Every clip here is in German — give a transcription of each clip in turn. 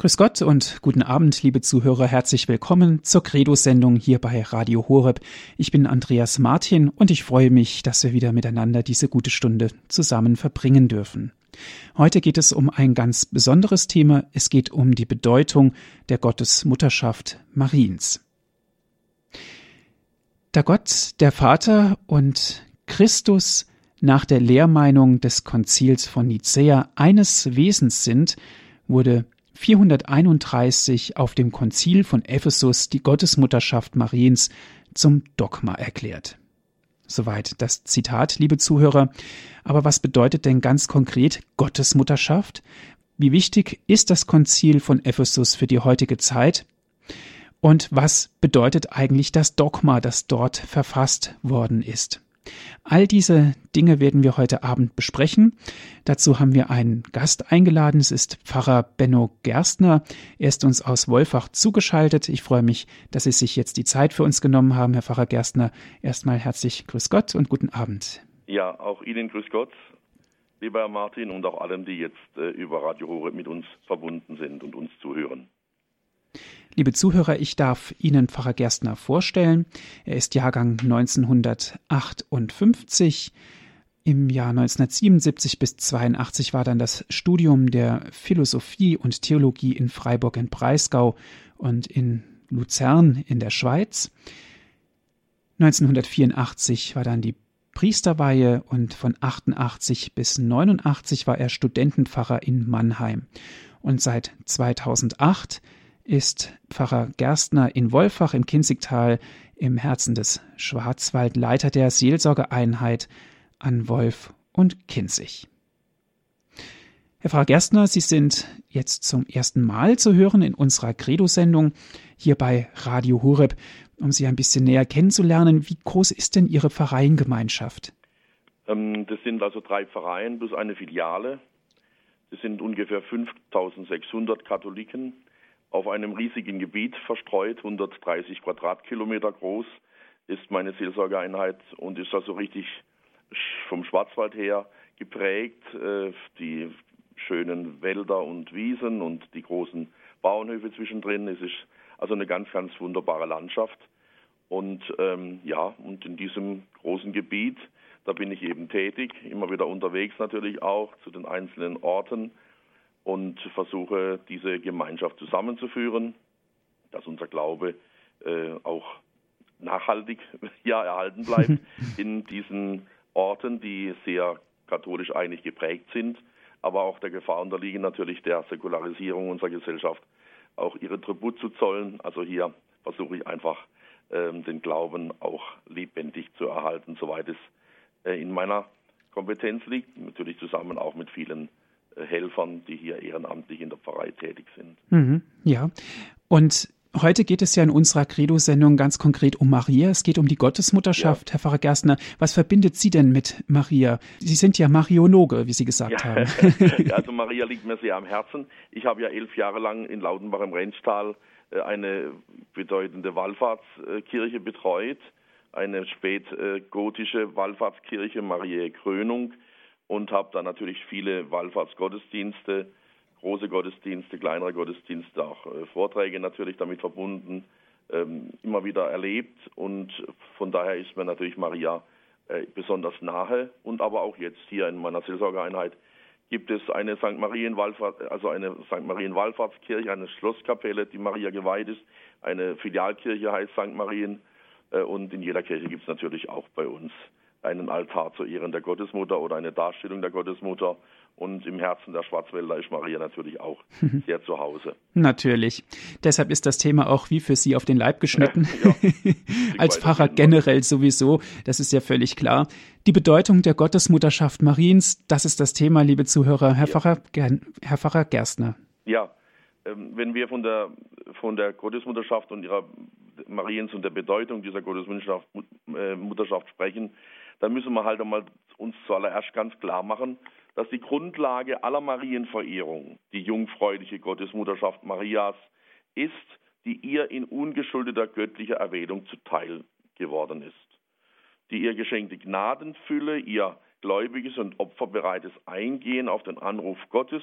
Grüß Gott und guten Abend, liebe Zuhörer. Herzlich willkommen zur Credo-Sendung hier bei Radio Horeb. Ich bin Andreas Martin und ich freue mich, dass wir wieder miteinander diese gute Stunde zusammen verbringen dürfen. Heute geht es um ein ganz besonderes Thema. Es geht um die Bedeutung der Gottesmutterschaft Mariens. Da Gott, der Vater und Christus nach der Lehrmeinung des Konzils von Nicäa eines Wesens sind, wurde 431 auf dem Konzil von Ephesus die Gottesmutterschaft Mariens zum Dogma erklärt. Soweit das Zitat, liebe Zuhörer. Aber was bedeutet denn ganz konkret Gottesmutterschaft? Wie wichtig ist das Konzil von Ephesus für die heutige Zeit? Und was bedeutet eigentlich das Dogma, das dort verfasst worden ist? All diese Dinge werden wir heute Abend besprechen. Dazu haben wir einen Gast eingeladen. Es ist Pfarrer Benno Gerstner. Er ist uns aus Wolfach zugeschaltet. Ich freue mich, dass Sie sich jetzt die Zeit für uns genommen haben, Herr Pfarrer Gerstner. Erstmal herzlich Grüß Gott und guten Abend. Ja, auch Ihnen Grüß Gott, lieber Herr Martin, und auch allen, die jetzt äh, über Radio Hore mit uns verbunden sind und uns zuhören. Liebe Zuhörer, ich darf Ihnen Pfarrer Gerstner vorstellen. Er ist Jahrgang 1958. Im Jahr 1977 bis 82 war dann das Studium der Philosophie und Theologie in Freiburg im Breisgau und in Luzern in der Schweiz. 1984 war dann die Priesterweihe und von 88 bis 89 war er Studentenpfarrer in Mannheim. Und seit 2008 ist Pfarrer Gerstner in Wolfach im Kinzigtal im Herzen des Schwarzwald Leiter der Seelsorgeeinheit an Wolf und Kinzig. Herr Pfarrer Gerstner, Sie sind jetzt zum ersten Mal zu hören in unserer Credo-Sendung hier bei Radio Horeb, um Sie ein bisschen näher kennenzulernen. Wie groß ist denn Ihre Pfarreiengemeinschaft? Ähm, das sind also drei Pfarreien plus eine Filiale. Das sind ungefähr 5600 Katholiken auf einem riesigen Gebiet verstreut, 130 Quadratkilometer groß, ist meine Seelsorgeeinheit und ist also richtig vom Schwarzwald her geprägt. Äh, die schönen Wälder und Wiesen und die großen Bauernhöfe zwischendrin. Es ist also eine ganz, ganz wunderbare Landschaft. Und ähm, ja, und in diesem großen Gebiet, da bin ich eben tätig, immer wieder unterwegs natürlich auch zu den einzelnen Orten und versuche diese Gemeinschaft zusammenzuführen, dass unser Glaube äh, auch nachhaltig ja, erhalten bleibt in diesen Orten, die sehr katholisch eigentlich geprägt sind, aber auch der Gefahr unterliegen natürlich der Säkularisierung unserer Gesellschaft, auch ihre Tribut zu zollen. Also hier versuche ich einfach ähm, den Glauben auch lebendig zu erhalten, soweit es äh, in meiner Kompetenz liegt, natürlich zusammen auch mit vielen Helfern, die hier ehrenamtlich in der Pfarrei tätig sind. Mhm, ja, und Heute geht es ja in unserer Credo-Sendung ganz konkret um Maria. Es geht um die Gottesmutterschaft. Ja. Herr Pfarrer Gerstner, was verbindet Sie denn mit Maria? Sie sind ja Marionologe, wie Sie gesagt ja. haben. ja, also Maria liegt mir sehr am Herzen. Ich habe ja elf Jahre lang in Lautenbach im Rennstall äh, eine bedeutende Wallfahrtskirche betreut, eine spätgotische Wallfahrtskirche, Mariä Krönung und habe dann natürlich viele Wallfahrtsgottesdienste, große Gottesdienste, kleinere Gottesdienste, auch äh, Vorträge natürlich damit verbunden, ähm, immer wieder erlebt und von daher ist mir natürlich Maria äh, besonders nahe und aber auch jetzt hier in meiner Seelsorgeeinheit gibt es eine St. Marien Wallfahrt, also eine St. Marien Wallfahrtskirche, eine Schlosskapelle, die Maria geweiht ist, eine Filialkirche heißt St. Marien äh, und in jeder Kirche gibt es natürlich auch bei uns einen Altar zu Ehren der Gottesmutter oder eine Darstellung der Gottesmutter. Und im Herzen der Schwarzwälder ist Maria natürlich auch sehr zu Hause. Natürlich. Deshalb ist das Thema auch wie für Sie auf den Leib geschnitten. Ja, Als Pfarrer generell sowieso, das ist ja völlig klar. Die Bedeutung der Gottesmutterschaft Mariens, das ist das Thema, liebe Zuhörer. Herr, ja. Pfarrer, Herr Pfarrer Gerstner. Ja, ähm, wenn wir von der, von der Gottesmutterschaft und ihrer Mariens und der Bedeutung dieser Gottesmutterschaft äh, sprechen, dann müssen wir halt einmal uns zuallererst ganz klar machen, dass die Grundlage aller Marienverehrung die jungfräuliche Gottesmutterschaft Marias ist, die ihr in ungeschuldeter göttlicher Erwählung zuteil geworden ist. Die ihr geschenkte Gnadenfülle, ihr gläubiges und opferbereites Eingehen auf den Anruf Gottes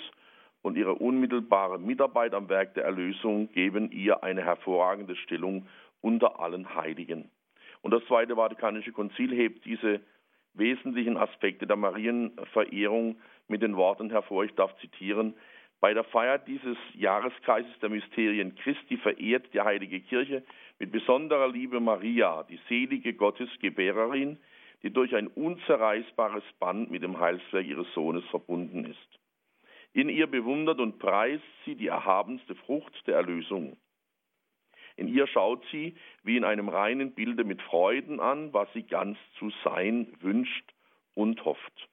und ihre unmittelbare Mitarbeit am Werk der Erlösung geben ihr eine hervorragende Stellung unter allen Heiligen. Und das Zweite Vatikanische Konzil hebt diese wesentlichen Aspekte der Marienverehrung mit den Worten hervor, ich darf zitieren, bei der Feier dieses Jahreskreises der Mysterien Christi verehrt die Heilige Kirche mit besonderer Liebe Maria, die selige Gottesgebärerin, die durch ein unzerreißbares Band mit dem Heilswerk ihres Sohnes verbunden ist. In ihr bewundert und preist sie die erhabenste Frucht der Erlösung. In ihr schaut sie wie in einem reinen Bilde mit Freuden an, was sie ganz zu sein wünscht und hofft.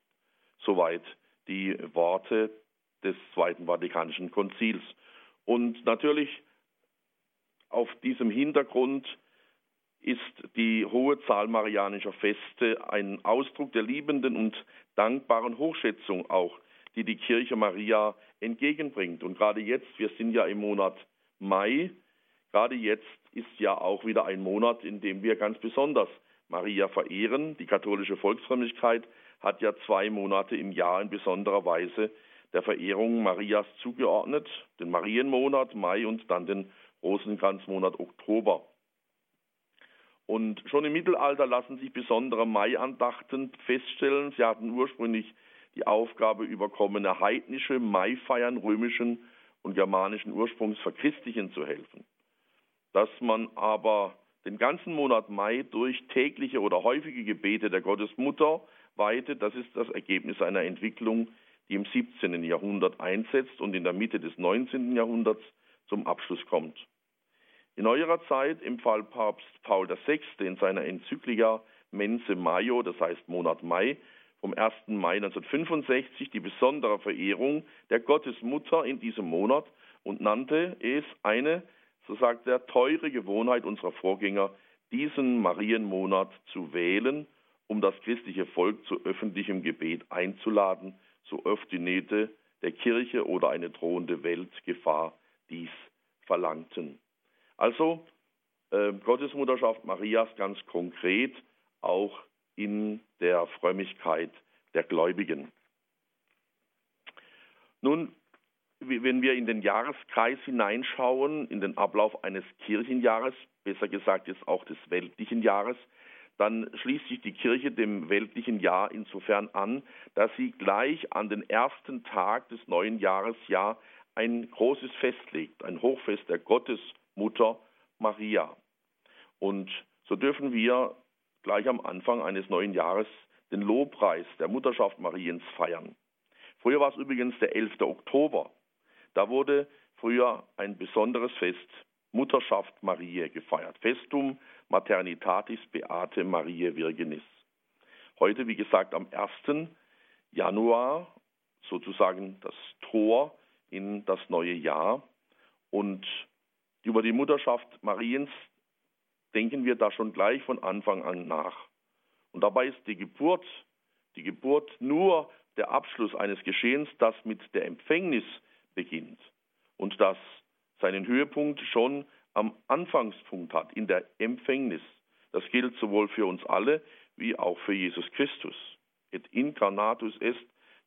Soweit die Worte des Zweiten Vatikanischen Konzils. Und natürlich auf diesem Hintergrund ist die hohe Zahl marianischer Feste ein Ausdruck der liebenden und dankbaren Hochschätzung auch, die die Kirche Maria entgegenbringt. Und gerade jetzt, wir sind ja im Monat Mai, gerade jetzt ist ja auch wieder ein Monat, in dem wir ganz besonders Maria verehren. Die katholische Volksfrömmigkeit hat ja zwei Monate im Jahr in besonderer Weise der Verehrung Marias zugeordnet, den Marienmonat Mai und dann den Rosenkranzmonat Oktober. Und schon im Mittelalter lassen sich besondere Maiandachten feststellen. Sie hatten ursprünglich die Aufgabe überkommene heidnische Maifeiern römischen und germanischen Ursprungs verchristlichen zu helfen. Dass man aber den ganzen Monat Mai durch tägliche oder häufige Gebete der Gottesmutter weitet, das ist das Ergebnis einer Entwicklung, die im 17. Jahrhundert einsetzt und in der Mitte des 19. Jahrhunderts zum Abschluss kommt. In neuerer Zeit empfahl Papst Paul VI. in seiner Enzyklika Mense Maio, das heißt Monat Mai, vom 1. Mai 1965 die besondere Verehrung der Gottesmutter in diesem Monat und nannte es eine, so sagt er, teure Gewohnheit unserer Vorgänger, diesen Marienmonat zu wählen, um das christliche Volk zu öffentlichem Gebet einzuladen so oft die Nähte der Kirche oder eine drohende Weltgefahr dies verlangten. Also äh, Gottesmutterschaft Marias ganz konkret auch in der Frömmigkeit der Gläubigen. Nun, wenn wir in den Jahreskreis hineinschauen, in den Ablauf eines Kirchenjahres, besser gesagt jetzt auch des weltlichen Jahres, dann schließt sich die Kirche dem weltlichen Jahr insofern an, dass sie gleich an den ersten Tag des neuen Jahres ja ein großes Fest legt, ein Hochfest der Gottesmutter Maria. Und so dürfen wir gleich am Anfang eines neuen Jahres den Lobpreis der Mutterschaft Mariens feiern. Früher war es übrigens der 11. Oktober. Da wurde früher ein besonderes Fest Mutterschaft Mariä gefeiert. Festum Maternitatis Beate Mariae Virginis. Heute, wie gesagt, am 1. Januar sozusagen das Tor in das neue Jahr. Und über die Mutterschaft Mariens denken wir da schon gleich von Anfang an nach. Und dabei ist die Geburt, die Geburt nur der Abschluss eines Geschehens, das mit der Empfängnis beginnt und das seinen Höhepunkt schon am Anfangspunkt hat, in der Empfängnis. Das gilt sowohl für uns alle wie auch für Jesus Christus. Et incarnatus est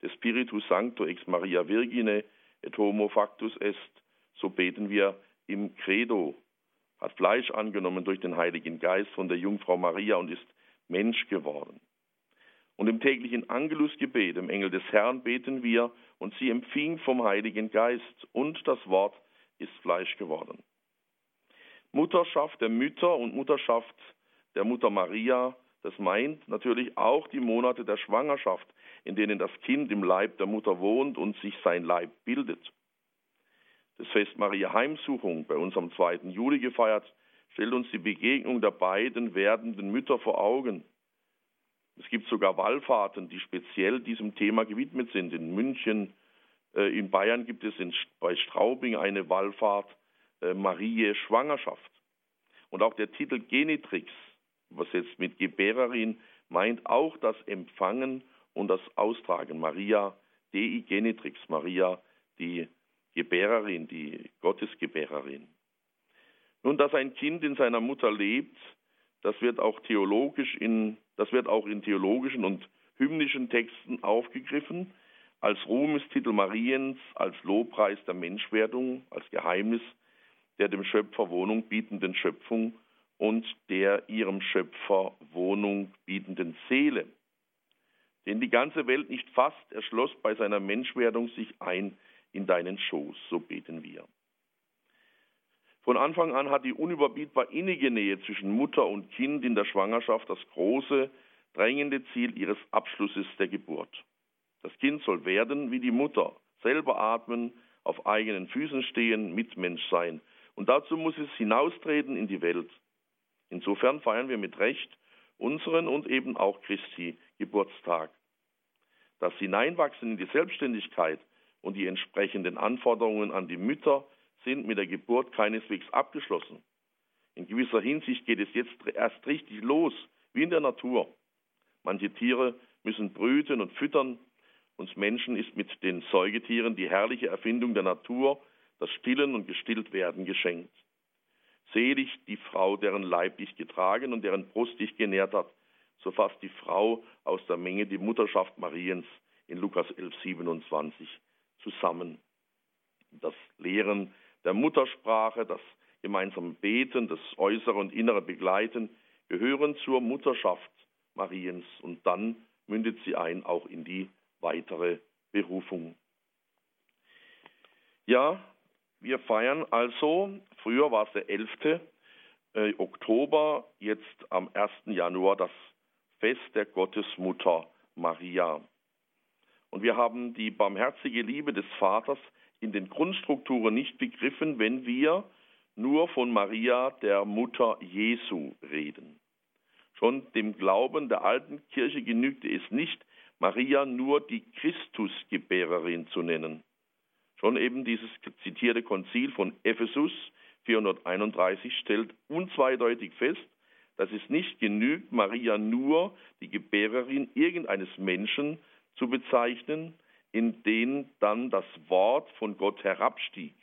de Spiritus Sancto ex Maria Virgine et homo factus est, so beten wir im Credo, hat Fleisch angenommen durch den Heiligen Geist von der Jungfrau Maria und ist Mensch geworden. Und im täglichen Angelusgebet, im Engel des Herrn, beten wir, und sie empfing vom Heiligen Geist, und das Wort ist Fleisch geworden. Mutterschaft der Mütter und Mutterschaft der Mutter Maria, das meint natürlich auch die Monate der Schwangerschaft, in denen das Kind im Leib der Mutter wohnt und sich sein Leib bildet. Das Fest Maria Heimsuchung, bei uns am 2. Juli gefeiert, stellt uns die Begegnung der beiden werdenden Mütter vor Augen. Es gibt sogar Wallfahrten, die speziell diesem Thema gewidmet sind. In München, äh, in Bayern gibt es in, bei Straubing eine Wallfahrt äh, Marie Schwangerschaft. Und auch der Titel Genitrix, was jetzt mit Gebärerin meint auch das Empfangen und das Austragen. Maria Dei Genitrix, Maria die Gebärerin, die Gottesgebärerin. Nun, dass ein Kind in seiner Mutter lebt, das wird auch theologisch in, das wird auch in theologischen und hymnischen Texten aufgegriffen. als Ruhmestitel Mariens, als Lobpreis der Menschwerdung, als Geheimnis der dem Schöpfer Wohnung bietenden Schöpfung und der ihrem Schöpfer Wohnung bietenden Seele. Den die ganze Welt nicht fasst, er schloss bei seiner Menschwerdung sich ein in deinen Schoß, so beten wir. Von Anfang an hat die unüberbietbar innige Nähe zwischen Mutter und Kind in der Schwangerschaft das große, drängende Ziel ihres Abschlusses der Geburt. Das Kind soll werden wie die Mutter, selber atmen, auf eigenen Füßen stehen, Mitmensch sein. Und dazu muss es hinaustreten in die Welt. Insofern feiern wir mit Recht unseren und eben auch Christi Geburtstag. Das Hineinwachsen in die Selbstständigkeit und die entsprechenden Anforderungen an die Mütter sind mit der Geburt keineswegs abgeschlossen. In gewisser Hinsicht geht es jetzt erst richtig los, wie in der Natur. Manche Tiere müssen brüten und füttern. Uns Menschen ist mit den Säugetieren die herrliche Erfindung der Natur, das Stillen und Gestilltwerden geschenkt. Selig die Frau, deren Leib dich getragen und deren Brust dich genährt hat. So fasst die Frau aus der Menge die Mutterschaft Mariens in Lukas 11, 27 zusammen. Das Lehren der Muttersprache, das gemeinsame Beten, das äußere und innere Begleiten gehören zur Mutterschaft Mariens und dann mündet sie ein auch in die weitere Berufung. Ja, wir feiern also, früher war es der 11. Äh, Oktober, jetzt am 1. Januar das Fest der Gottesmutter Maria. Und wir haben die barmherzige Liebe des Vaters in den Grundstrukturen nicht begriffen, wenn wir nur von Maria, der Mutter Jesu, reden. Schon dem Glauben der alten Kirche genügte es nicht, Maria nur die Christusgebärerin zu nennen. Schon eben dieses zitierte Konzil von Ephesus 431 stellt unzweideutig fest, dass es nicht genügt, Maria nur die Gebärerin irgendeines Menschen zu bezeichnen, in denen dann das Wort von Gott herabstieg.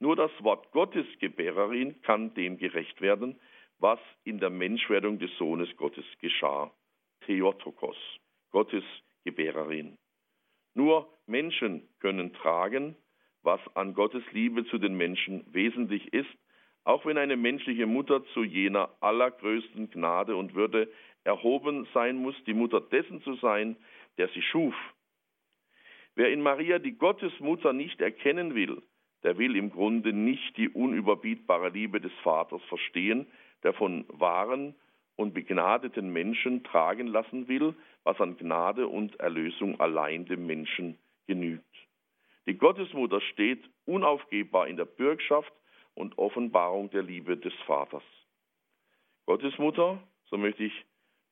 Nur das Wort Gottes Gebärerin kann dem gerecht werden, was in der Menschwerdung des Sohnes Gottes geschah. Theotokos, Gottes Gebärerin. Nur Menschen können tragen, was an Gottes Liebe zu den Menschen wesentlich ist, auch wenn eine menschliche Mutter zu jener allergrößten Gnade und Würde erhoben sein muss, die Mutter dessen zu sein, der sie schuf Wer in Maria die Gottesmutter nicht erkennen will, der will im Grunde nicht die unüberbietbare Liebe des Vaters verstehen, der von wahren und begnadeten Menschen tragen lassen will, was an Gnade und Erlösung allein dem Menschen genügt. Die Gottesmutter steht unaufgebbar in der Bürgschaft und Offenbarung der Liebe des Vaters. Gottesmutter, so möchte ich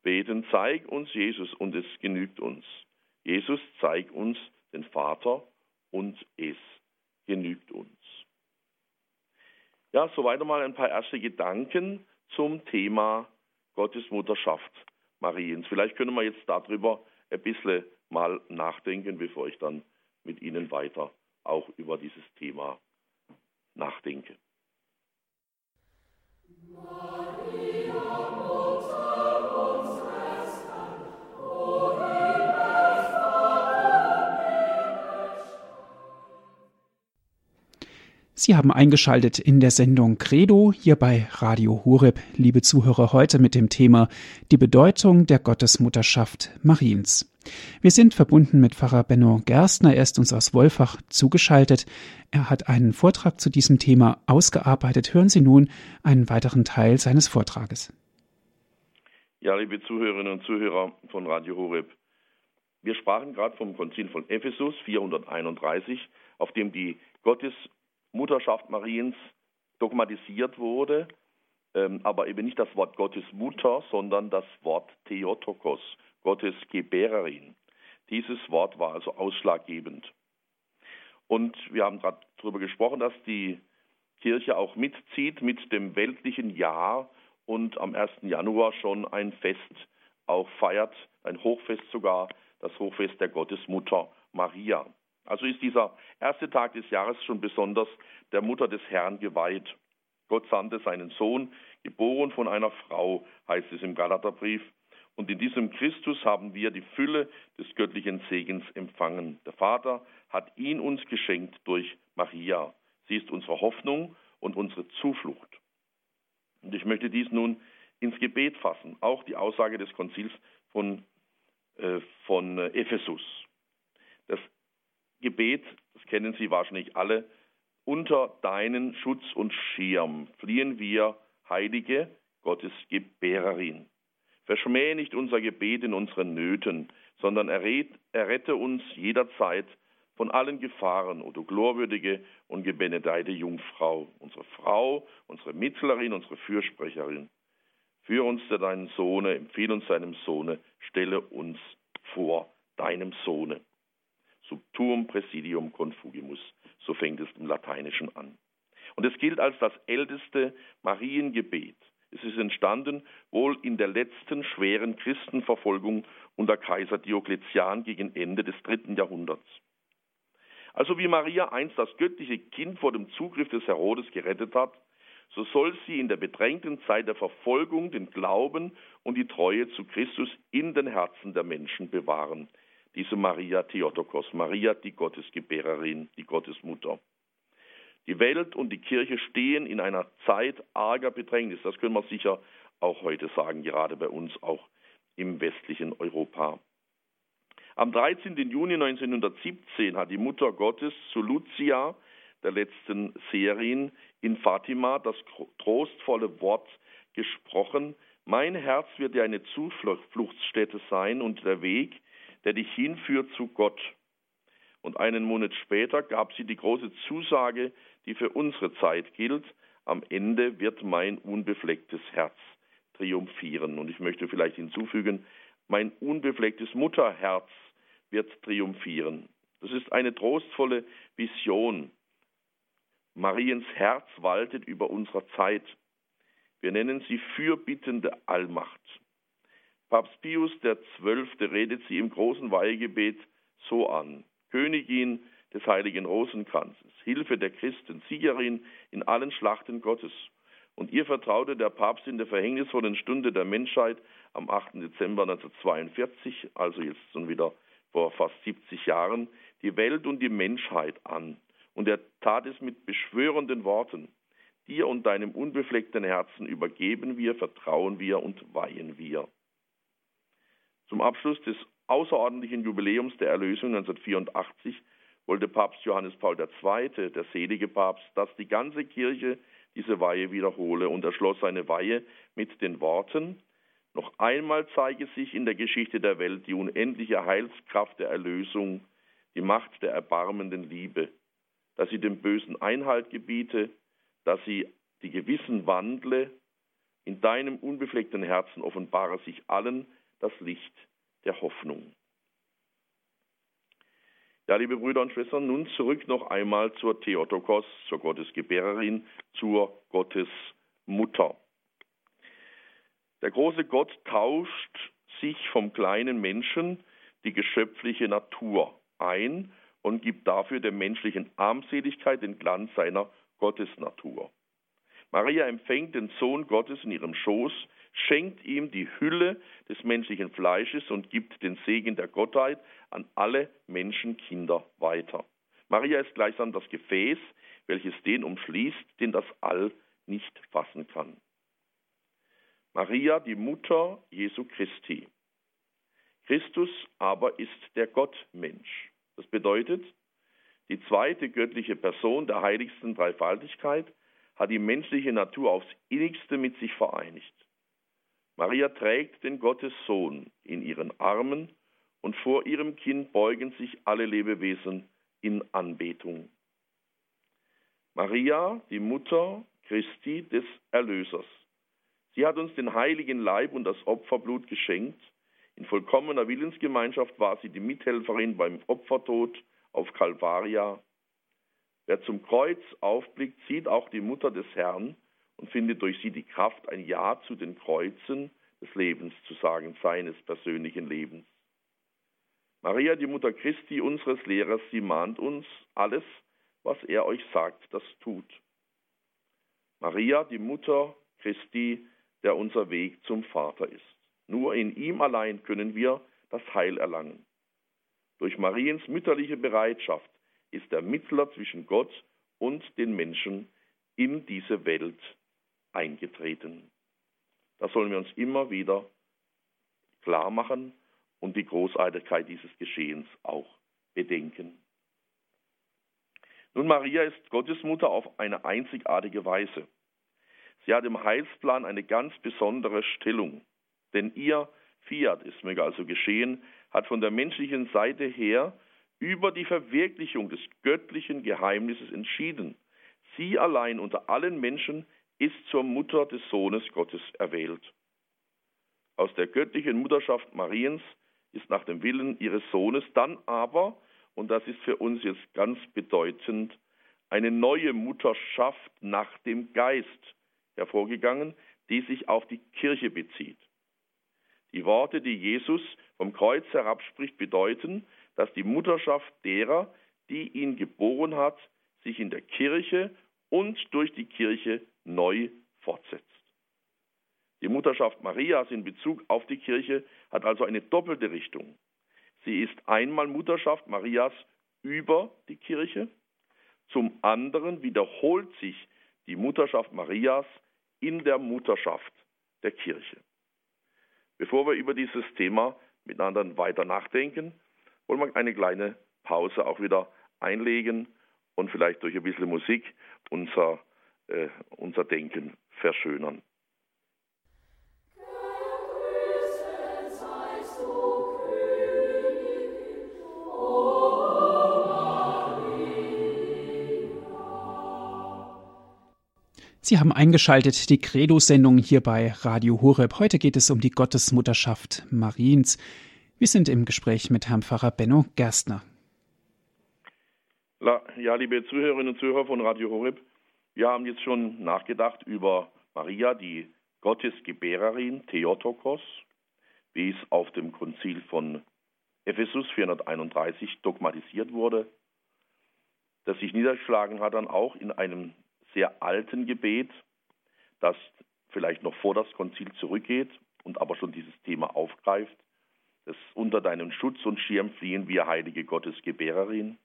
beten, zeig uns Jesus und es genügt uns. Jesus, zeig uns den Vater und es genügt uns. Ja, soweit einmal ein paar erste Gedanken zum Thema Gottesmutterschaft Mariens. Vielleicht können wir jetzt darüber ein bisschen mal nachdenken, bevor ich dann mit Ihnen weiter auch über dieses Thema nachdenke. Sie haben eingeschaltet in der Sendung Credo hier bei Radio Horeb, liebe Zuhörer, heute mit dem Thema die Bedeutung der Gottesmutterschaft Mariens. Wir sind verbunden mit Pfarrer Benno Gerstner, er ist uns aus Wolfach zugeschaltet. Er hat einen Vortrag zu diesem Thema ausgearbeitet. Hören Sie nun einen weiteren Teil seines Vortrages. Ja, liebe Zuhörerinnen und Zuhörer von Radio Horeb, wir sprachen gerade vom Konzil von Ephesus 431, auf dem die Gottes Mutterschaft Mariens dogmatisiert wurde, ähm, aber eben nicht das Wort Gottes Mutter, sondern das Wort Theotokos, Gottes Gebärerin. Dieses Wort war also ausschlaggebend. Und wir haben gerade darüber gesprochen, dass die Kirche auch mitzieht mit dem weltlichen Jahr und am 1. Januar schon ein Fest auch feiert, ein Hochfest sogar, das Hochfest der Gottesmutter Maria. Also ist dieser erste Tag des Jahres schon besonders der Mutter des Herrn geweiht. Gott sandte seinen Sohn, geboren von einer Frau, heißt es im Galaterbrief, Und in diesem Christus haben wir die Fülle des göttlichen Segens empfangen. Der Vater hat ihn uns geschenkt durch Maria. Sie ist unsere Hoffnung und unsere Zuflucht. Und ich möchte dies nun ins Gebet fassen, auch die Aussage des Konzils von, äh, von Ephesus. Das Gebet, das kennen Sie wahrscheinlich alle, unter deinen Schutz und Schirm fliehen wir, heilige Gottes Gebärerin. Verschmähe nicht unser Gebet in unseren Nöten, sondern errette uns jederzeit von allen Gefahren, o du glorwürdige und gebenedeite Jungfrau, unsere Frau, unsere Mittlerin, unsere Fürsprecherin. Führ uns zu deinem Sohne, empfehle uns deinem Sohne, stelle uns vor deinem Sohne. Subtuum presidium confugimus, so fängt es im Lateinischen an. Und es gilt als das älteste Mariengebet. Es ist entstanden wohl in der letzten schweren Christenverfolgung unter Kaiser Diokletian gegen Ende des dritten Jahrhunderts. Also wie Maria einst das göttliche Kind vor dem Zugriff des Herodes gerettet hat, so soll sie in der bedrängten Zeit der Verfolgung den Glauben und die Treue zu Christus in den Herzen der Menschen bewahren. Diese Maria Theotokos, Maria die Gottesgebärerin, die Gottesmutter. Die Welt und die Kirche stehen in einer Zeit arger Bedrängnis. Das können wir sicher auch heute sagen, gerade bei uns auch im westlichen Europa. Am 13. Juni 1917 hat die Mutter Gottes zu Lucia, der letzten Serin, in Fatima das trostvolle Wort gesprochen. Mein Herz wird dir eine Zufluchtsstätte sein und der Weg, der dich hinführt zu Gott. Und einen Monat später gab sie die große Zusage, die für unsere Zeit gilt. Am Ende wird mein unbeflecktes Herz triumphieren. Und ich möchte vielleicht hinzufügen, mein unbeflecktes Mutterherz wird triumphieren. Das ist eine trostvolle Vision. Mariens Herz waltet über unserer Zeit. Wir nennen sie fürbittende Allmacht. Papst Pius XII. redet sie im großen Weihegebet so an. Königin des heiligen Rosenkranzes, Hilfe der Christen, Siegerin in allen Schlachten Gottes. Und ihr vertraute der Papst in der verhängnisvollen Stunde der Menschheit am 8. Dezember 1942, also jetzt schon wieder vor fast 70 Jahren, die Welt und die Menschheit an. Und er tat es mit beschwörenden Worten. Dir und deinem unbefleckten Herzen übergeben wir, vertrauen wir und weihen wir. Zum Abschluss des außerordentlichen Jubiläums der Erlösung 1984 wollte Papst Johannes Paul II., der selige Papst, dass die ganze Kirche diese Weihe wiederhole und er schloss seine Weihe mit den Worten, noch einmal zeige sich in der Geschichte der Welt die unendliche Heilskraft der Erlösung, die Macht der erbarmenden Liebe, dass sie dem Bösen Einhalt gebiete, dass sie die Gewissen wandle, in deinem unbefleckten Herzen offenbare sich allen das Licht der Hoffnung. Ja, liebe Brüder und Schwestern, nun zurück noch einmal zur Theotokos, zur Gottesgebärerin, zur Gottesmutter. Der große Gott tauscht sich vom kleinen Menschen die geschöpfliche Natur ein und gibt dafür der menschlichen Armseligkeit den Glanz seiner Gottesnatur. Maria empfängt den Sohn Gottes in ihrem Schoß, schenkt ihm die Hülle des menschlichen Fleisches und gibt den Segen der Gottheit an alle Menschenkinder weiter. Maria ist gleichsam das Gefäß, welches den umschließt, den das All nicht fassen kann. Maria, die Mutter Jesu Christi. Christus aber ist der Gottmensch. Das bedeutet, die zweite göttliche Person der heiligsten Dreifaltigkeit hat die menschliche Natur aufs innigste mit sich vereinigt. Maria trägt den Gottessohn in ihren Armen und vor ihrem Kind beugen sich alle Lebewesen in Anbetung. Maria, die Mutter Christi des Erlösers. Sie hat uns den heiligen Leib und das Opferblut geschenkt. In vollkommener Willensgemeinschaft war sie die Mithelferin beim Opfertod auf Calvaria. Wer zum Kreuz aufblickt, sieht auch die Mutter des Herrn und findet durch sie die Kraft, ein Ja zu den Kreuzen des Lebens zu sagen, seines persönlichen Lebens. Maria, die Mutter Christi, unseres Lehrers, sie mahnt uns, alles, was er euch sagt, das tut. Maria, die Mutter Christi, der unser Weg zum Vater ist. Nur in ihm allein können wir das Heil erlangen. Durch Mariens mütterliche Bereitschaft ist der Mittler zwischen Gott und den Menschen in diese Welt eingetreten. Das sollen wir uns immer wieder klar machen und die Großartigkeit dieses Geschehens auch bedenken. Nun, Maria ist Gottes Mutter auf eine einzigartige Weise. Sie hat im Heilsplan eine ganz besondere Stellung, denn ihr Fiat, es möge also geschehen, hat von der menschlichen Seite her über die Verwirklichung des göttlichen Geheimnisses entschieden. Sie allein unter allen Menschen ist zur Mutter des Sohnes Gottes erwählt. Aus der göttlichen Mutterschaft Mariens ist nach dem Willen ihres Sohnes dann aber, und das ist für uns jetzt ganz bedeutend, eine neue Mutterschaft nach dem Geist hervorgegangen, die sich auf die Kirche bezieht. Die Worte, die Jesus vom Kreuz herabspricht, bedeuten, dass die Mutterschaft derer, die ihn geboren hat, sich in der Kirche und durch die Kirche neu fortsetzt. Die Mutterschaft Marias in Bezug auf die Kirche hat also eine doppelte Richtung. Sie ist einmal Mutterschaft Marias über die Kirche, zum anderen wiederholt sich die Mutterschaft Marias in der Mutterschaft der Kirche. Bevor wir über dieses Thema miteinander weiter nachdenken, wollen wir eine kleine Pause auch wieder einlegen und vielleicht durch ein bisschen Musik unser, äh, unser Denken verschönern. Sie haben eingeschaltet die Credo-Sendung hier bei Radio Horeb. Heute geht es um die Gottesmutterschaft Mariens. Wir sind im Gespräch mit Herrn Pfarrer Benno Gerstner. Ja, liebe Zuhörerinnen und Zuhörer von Radio Horeb, wir haben jetzt schon nachgedacht über Maria, die Gottesgebärerin Theotokos, wie es auf dem Konzil von Ephesus 431 dogmatisiert wurde, das sich niedergeschlagen hat dann auch in einem sehr alten Gebet, das vielleicht noch vor das Konzil zurückgeht und aber schon dieses Thema aufgreift. Das unter deinem Schutz und Schirm fliehen wir, heilige Gottesgebärerin.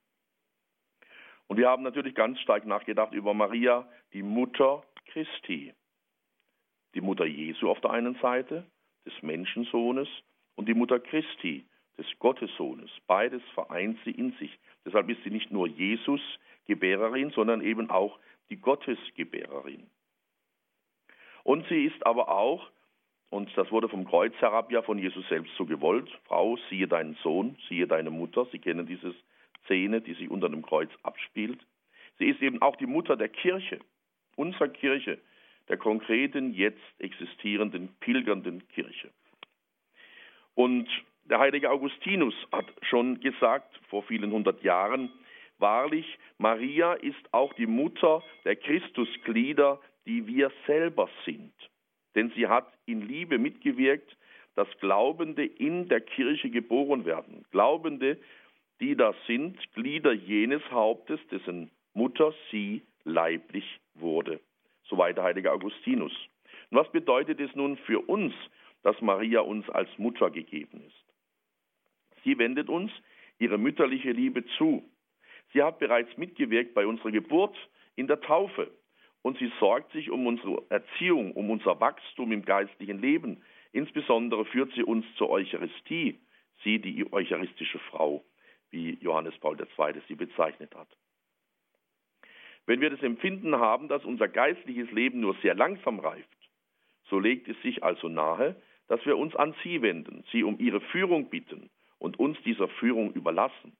Und wir haben natürlich ganz stark nachgedacht über Maria, die Mutter Christi. Die Mutter Jesu auf der einen Seite, des Menschensohnes, und die Mutter Christi, des Gottessohnes. Beides vereint sie in sich. Deshalb ist sie nicht nur Jesus Gebärerin, sondern eben auch die Gottesgebärerin. Und sie ist aber auch, und das wurde vom Kreuz herab ja von Jesus selbst so gewollt, Frau, siehe deinen Sohn, siehe deine Mutter. Sie kennen diese Szene, die sich unter dem Kreuz abspielt. Sie ist eben auch die Mutter der Kirche, unserer Kirche, der konkreten, jetzt existierenden, pilgernden Kirche. Und der heilige Augustinus hat schon gesagt, vor vielen hundert Jahren, Wahrlich, Maria ist auch die Mutter der Christusglieder, die wir selber sind. Denn sie hat in Liebe mitgewirkt, dass Glaubende in der Kirche geboren werden. Glaubende, die da sind, Glieder jenes Hauptes, dessen Mutter sie leiblich wurde. Soweit der heilige Augustinus. Und was bedeutet es nun für uns, dass Maria uns als Mutter gegeben ist? Sie wendet uns ihre mütterliche Liebe zu. Sie hat bereits mitgewirkt bei unserer Geburt in der Taufe und sie sorgt sich um unsere Erziehung, um unser Wachstum im geistlichen Leben. Insbesondere führt sie uns zur Eucharistie, sie die eucharistische Frau, wie Johannes Paul II. sie bezeichnet hat. Wenn wir das Empfinden haben, dass unser geistliches Leben nur sehr langsam reift, so legt es sich also nahe, dass wir uns an sie wenden, sie um ihre Führung bitten und uns dieser Führung überlassen.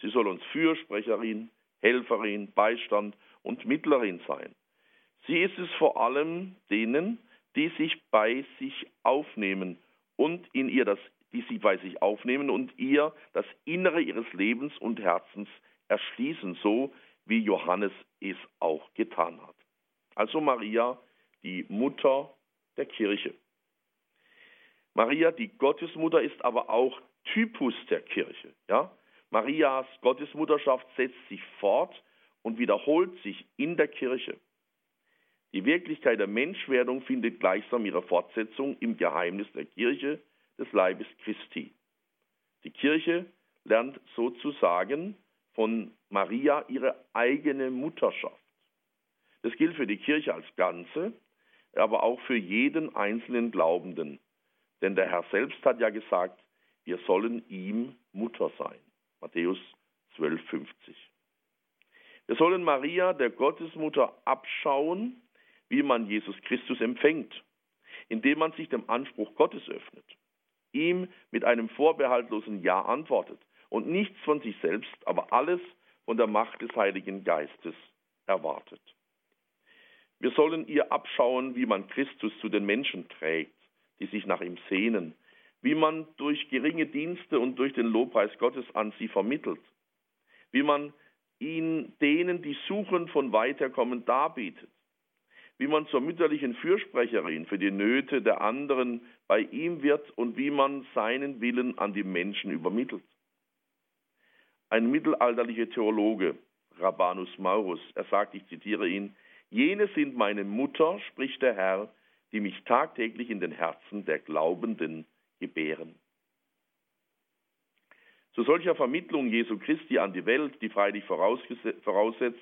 Sie soll uns Fürsprecherin, Helferin, Beistand und Mittlerin sein. Sie ist es vor allem denen, die sich bei sich aufnehmen und in ihr das, die sie bei sich aufnehmen und ihr das Innere ihres Lebens und Herzens erschließen, so wie Johannes es auch getan hat. Also Maria, die Mutter der Kirche. Maria, die Gottesmutter, ist aber auch Typus der Kirche. Ja? Marias Gottesmutterschaft setzt sich fort und wiederholt sich in der Kirche. Die Wirklichkeit der Menschwerdung findet gleichsam ihre Fortsetzung im Geheimnis der Kirche des Leibes Christi. Die Kirche lernt sozusagen von Maria ihre eigene Mutterschaft. Das gilt für die Kirche als Ganze, aber auch für jeden einzelnen Glaubenden. Denn der Herr selbst hat ja gesagt, wir sollen ihm Mutter sein. Matthäus 12,50. Wir sollen Maria, der Gottesmutter, abschauen, wie man Jesus Christus empfängt, indem man sich dem Anspruch Gottes öffnet, ihm mit einem vorbehaltlosen Ja antwortet und nichts von sich selbst, aber alles von der Macht des Heiligen Geistes erwartet. Wir sollen ihr abschauen, wie man Christus zu den Menschen trägt, die sich nach ihm sehnen, wie man durch geringe Dienste und durch den Lobpreis Gottes an sie vermittelt, wie man ihn denen, die suchen, von weiter kommen, darbietet, wie man zur mütterlichen Fürsprecherin für die Nöte der anderen bei ihm wird und wie man seinen Willen an die Menschen übermittelt. Ein mittelalterlicher Theologe, Rabanus Maurus, er sagt, ich zitiere ihn, jene sind meine Mutter, spricht der Herr, die mich tagtäglich in den Herzen der Glaubenden gebären. Zu solcher Vermittlung Jesu Christi an die Welt, die freilich voraussetzt,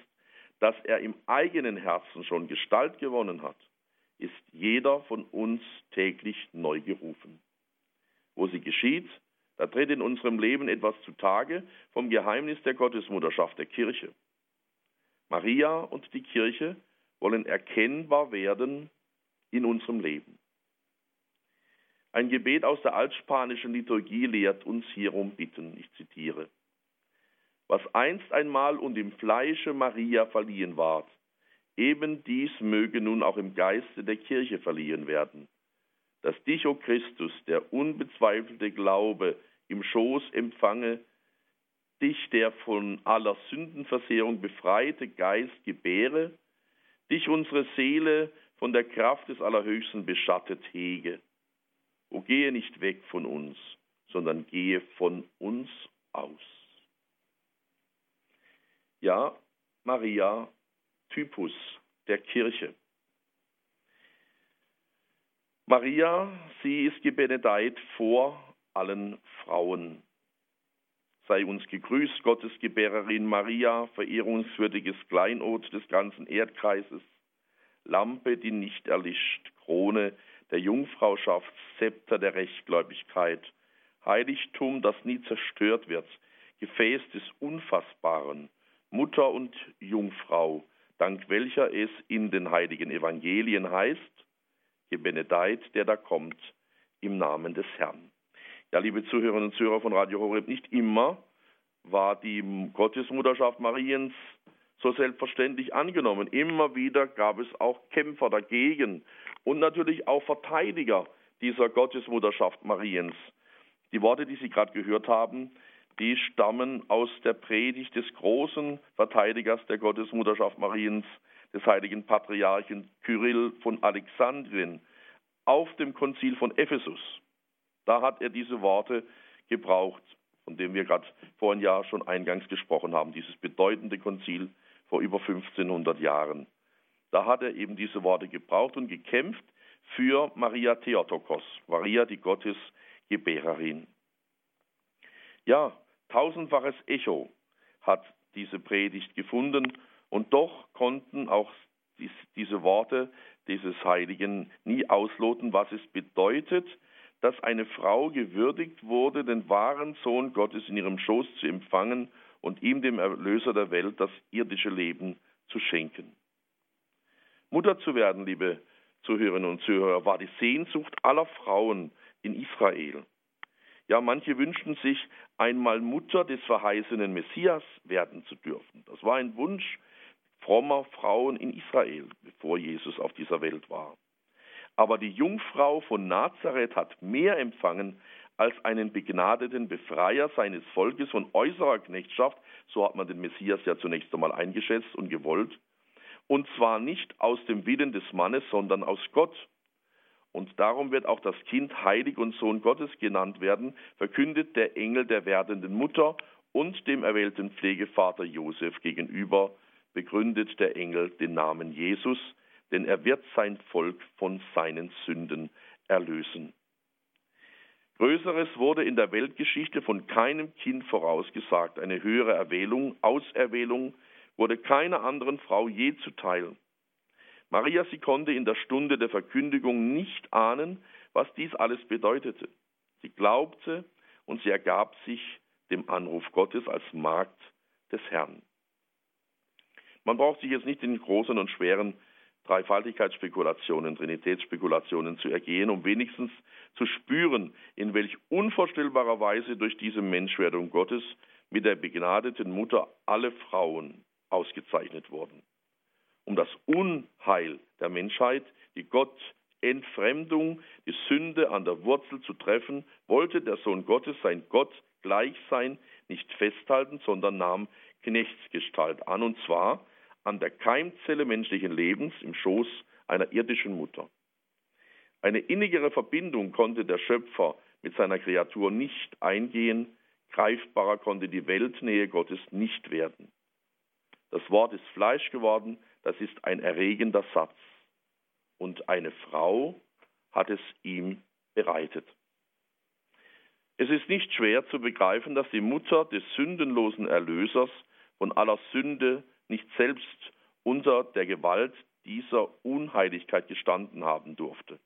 dass er im eigenen Herzen schon Gestalt gewonnen hat, ist jeder von uns täglich neu gerufen. Wo sie geschieht, da tritt in unserem Leben etwas zutage vom Geheimnis der Gottesmutterschaft der Kirche. Maria und die Kirche wollen erkennbar werden in unserem Leben. Ein Gebet aus der altspanischen Liturgie lehrt uns hierum bitten, ich zitiere. Was einst einmal und im Fleische Maria verliehen ward, eben dies möge nun auch im Geiste der Kirche verliehen werden, dass dich, o oh Christus, der unbezweifelte Glaube im Schoß empfange, dich, der von aller Sündenversehrung befreite Geist gebäre, dich unsere Seele von der Kraft des Allerhöchsten beschattet hege. O gehe nicht weg von uns, sondern gehe von uns aus. Ja, Maria, Typus der Kirche. Maria, sie ist gebenedeit vor allen Frauen. Sei uns gegrüßt, Gottes Gebärerin Maria, verehrungswürdiges Kleinod des ganzen Erdkreises, Lampe, die nicht erlischt, Krone der Jungfrauschaft, Zepter der Rechtgläubigkeit, Heiligtum, das nie zerstört wird, Gefäß des Unfassbaren, Mutter und Jungfrau, dank welcher es in den heiligen Evangelien heißt, gebenedeit, der da kommt, im Namen des Herrn. Ja, liebe Zuhörerinnen und Zuhörer von Radio Horeb, nicht immer war die Gottesmutterschaft Mariens so selbstverständlich angenommen. Immer wieder gab es auch Kämpfer dagegen und natürlich auch Verteidiger dieser Gottesmutterschaft Mariens. Die Worte, die Sie gerade gehört haben, die stammen aus der Predigt des großen Verteidigers der Gottesmutterschaft Mariens, des heiligen Patriarchen Kyrill von Alexandrien, auf dem Konzil von Ephesus. Da hat er diese Worte gebraucht, von dem wir gerade vorhin ja schon eingangs gesprochen haben, dieses bedeutende Konzil vor über 1500 Jahren. Da hat er eben diese Worte gebraucht und gekämpft für Maria Theotokos, Maria die Gottesgebärerin. Ja, tausendfaches Echo hat diese Predigt gefunden und doch konnten auch diese Worte dieses Heiligen nie ausloten, was es bedeutet, dass eine Frau gewürdigt wurde, den wahren Sohn Gottes in ihrem Schoß zu empfangen und ihm, dem Erlöser der Welt, das irdische Leben zu schenken. Mutter zu werden, liebe Zuhörerinnen und Zuhörer, war die Sehnsucht aller Frauen in Israel. Ja, manche wünschten sich, einmal Mutter des verheißenen Messias werden zu dürfen. Das war ein Wunsch frommer Frauen in Israel, bevor Jesus auf dieser Welt war. Aber die Jungfrau von Nazareth hat mehr empfangen als einen begnadeten Befreier seines Volkes von äußerer Knechtschaft, so hat man den Messias ja zunächst einmal eingeschätzt und gewollt, und zwar nicht aus dem Willen des Mannes, sondern aus Gott. Und darum wird auch das Kind heilig und Sohn Gottes genannt werden, verkündet der Engel der werdenden Mutter und dem erwählten Pflegevater Josef gegenüber, begründet der Engel den Namen Jesus, denn er wird sein Volk von seinen Sünden erlösen. Größeres wurde in der Weltgeschichte von keinem Kind vorausgesagt. Eine höhere Erwählung, Auserwählung wurde keiner anderen Frau je zuteil. Maria, sie konnte in der Stunde der Verkündigung nicht ahnen, was dies alles bedeutete. Sie glaubte und sie ergab sich dem Anruf Gottes als Magd des Herrn. Man braucht sich jetzt nicht in großen und schweren Dreifaltigkeitsspekulationen, Trinitätsspekulationen zu ergehen, um wenigstens zu spüren, in welch unvorstellbarer Weise durch diese Menschwerdung Gottes mit der begnadeten Mutter alle Frauen ausgezeichnet wurden. Um das Unheil der Menschheit, die Gott Entfremdung, die Sünde an der Wurzel zu treffen, wollte der Sohn Gottes sein Gott gleich sein nicht festhalten, sondern nahm Knechtsgestalt an, und zwar an der Keimzelle menschlichen Lebens im Schoß einer irdischen Mutter. Eine innigere Verbindung konnte der Schöpfer mit seiner Kreatur nicht eingehen, greifbarer konnte die Weltnähe Gottes nicht werden. Das Wort ist Fleisch geworden, das ist ein erregender Satz. Und eine Frau hat es ihm bereitet. Es ist nicht schwer zu begreifen, dass die Mutter des sündenlosen Erlösers von aller Sünde nicht selbst unter der Gewalt dieser Unheiligkeit gestanden haben durfte.